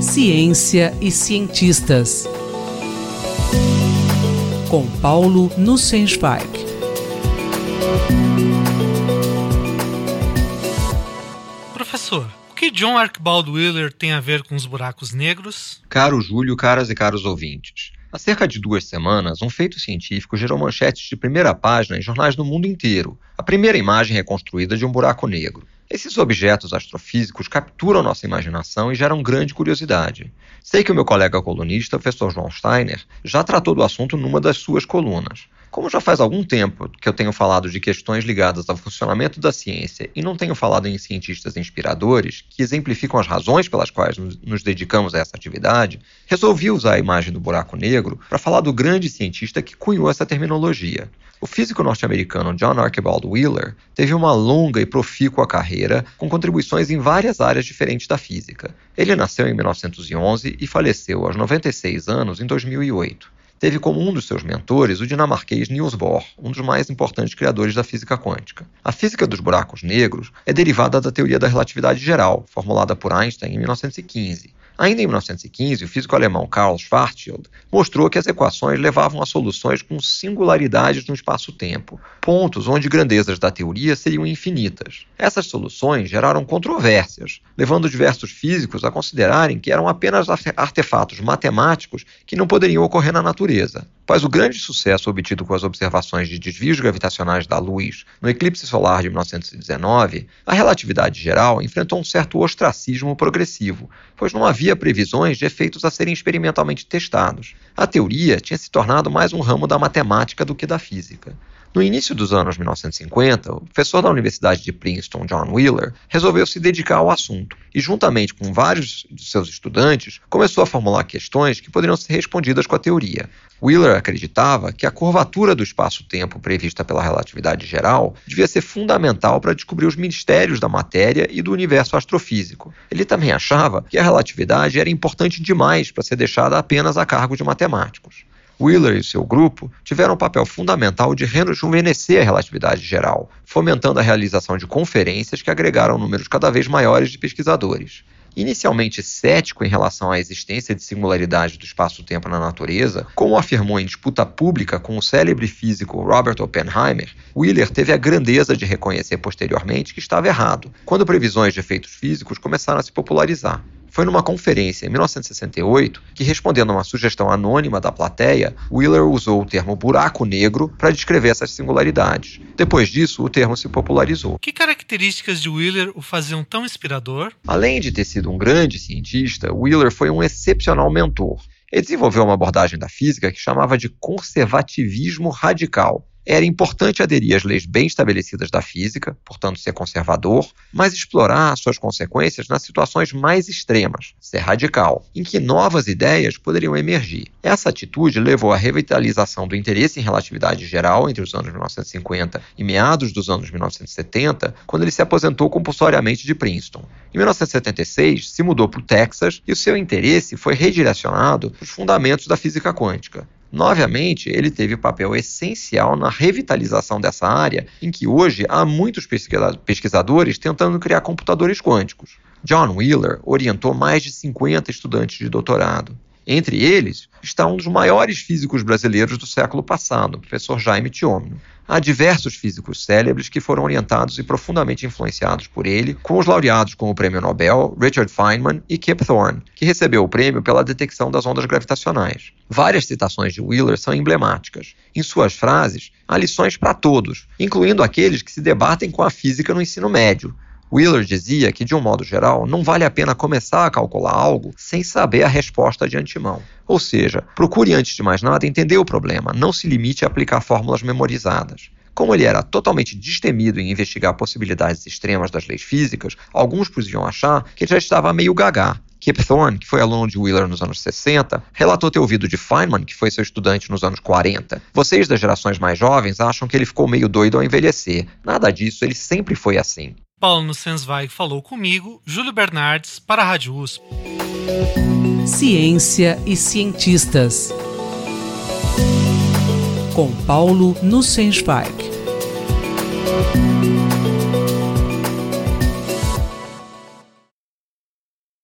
Ciência e cientistas. Com Paulo Nussensweig. Professor, o que John Archibald Wheeler tem a ver com os buracos negros? Caro Júlio, caras e caros ouvintes. Há cerca de duas semanas, um feito científico gerou manchetes de primeira página em jornais do mundo inteiro. A primeira imagem reconstruída de um buraco negro. Esses objetos astrofísicos capturam nossa imaginação e geram grande curiosidade. Sei que o meu colega colunista, o professor João Steiner, já tratou do assunto numa das suas colunas. Como já faz algum tempo que eu tenho falado de questões ligadas ao funcionamento da ciência e não tenho falado em cientistas inspiradores que exemplificam as razões pelas quais nos dedicamos a essa atividade, resolvi usar a imagem do buraco negro para falar do grande cientista que cunhou essa terminologia. O físico norte-americano John Archibald Wheeler teve uma longa e profícua carreira com contribuições em várias áreas diferentes da física. Ele nasceu em 1911 e faleceu aos 96 anos em 2008 teve como um dos seus mentores o dinamarquês Niels Bohr, um dos mais importantes criadores da física quântica. A física dos buracos negros é derivada da teoria da relatividade geral, formulada por Einstein em 1915. Ainda em 1915, o físico alemão Karl Schwarzschild mostrou que as equações levavam a soluções com singularidades no espaço-tempo, pontos onde grandezas da teoria seriam infinitas. Essas soluções geraram controvérsias, levando diversos físicos a considerarem que eram apenas artefatos matemáticos que não poderiam ocorrer na natureza. Após o grande sucesso obtido com as observações de desvios gravitacionais da luz no eclipse solar de 1919, a relatividade geral enfrentou um certo ostracismo progressivo, pois não havia previsões de efeitos a serem experimentalmente testados. A teoria tinha se tornado mais um ramo da matemática do que da física. No início dos anos 1950, o professor da Universidade de Princeton, John Wheeler, resolveu se dedicar ao assunto e, juntamente com vários de seus estudantes, começou a formular questões que poderiam ser respondidas com a teoria. Wheeler acreditava que a curvatura do espaço-tempo prevista pela relatividade geral devia ser fundamental para descobrir os mistérios da matéria e do universo astrofísico. Ele também achava que a relatividade era importante demais para ser deixada apenas a cargo de matemáticos. Wheeler e seu grupo tiveram um papel fundamental de rejuvenescer a relatividade geral, fomentando a realização de conferências que agregaram números cada vez maiores de pesquisadores. Inicialmente cético em relação à existência de singularidade do espaço-tempo na natureza, como afirmou em disputa pública com o célebre físico Robert Oppenheimer, Wheeler teve a grandeza de reconhecer posteriormente que estava errado, quando previsões de efeitos físicos começaram a se popularizar. Foi numa conferência em 1968 que, respondendo a uma sugestão anônima da plateia, Wheeler usou o termo buraco negro para descrever essas singularidades. Depois disso, o termo se popularizou. Que características de Wheeler o faziam tão inspirador? Além de ter sido um grande cientista, Wheeler foi um excepcional mentor. Ele desenvolveu uma abordagem da física que chamava de conservativismo radical era importante aderir às leis bem estabelecidas da física, portanto ser conservador, mas explorar suas consequências nas situações mais extremas, ser radical, em que novas ideias poderiam emergir. Essa atitude levou à revitalização do interesse em relatividade geral entre os anos 1950 e meados dos anos 1970, quando ele se aposentou compulsoriamente de Princeton. Em 1976, se mudou para o Texas e o seu interesse foi redirecionado para os fundamentos da física quântica. Novamente, ele teve papel essencial na revitalização dessa área, em que hoje há muitos pesquisadores tentando criar computadores quânticos. John Wheeler orientou mais de 50 estudantes de doutorado. Entre eles está um dos maiores físicos brasileiros do século passado, o professor Jaime Tiomino. Há diversos físicos célebres que foram orientados e profundamente influenciados por ele, com os laureados com o prêmio Nobel Richard Feynman e Kip Thorne, que recebeu o prêmio pela detecção das ondas gravitacionais. Várias citações de Wheeler são emblemáticas. Em suas frases, há lições para todos, incluindo aqueles que se debatem com a física no ensino médio, Wheeler dizia que, de um modo geral, não vale a pena começar a calcular algo sem saber a resposta de antemão. Ou seja, procure antes de mais nada entender o problema, não se limite a aplicar fórmulas memorizadas. Como ele era totalmente destemido em investigar possibilidades extremas das leis físicas, alguns podiam achar que ele já estava meio gagá. Kip Thorne, que foi aluno de Wheeler nos anos 60, relatou ter ouvido de Feynman, que foi seu estudante nos anos 40. Vocês das gerações mais jovens acham que ele ficou meio doido ao envelhecer. Nada disso, ele sempre foi assim. Paulo Nussensweig falou comigo, Júlio Bernardes, para a Rádio USP. Ciência e cientistas. Com Paulo Nussensweig.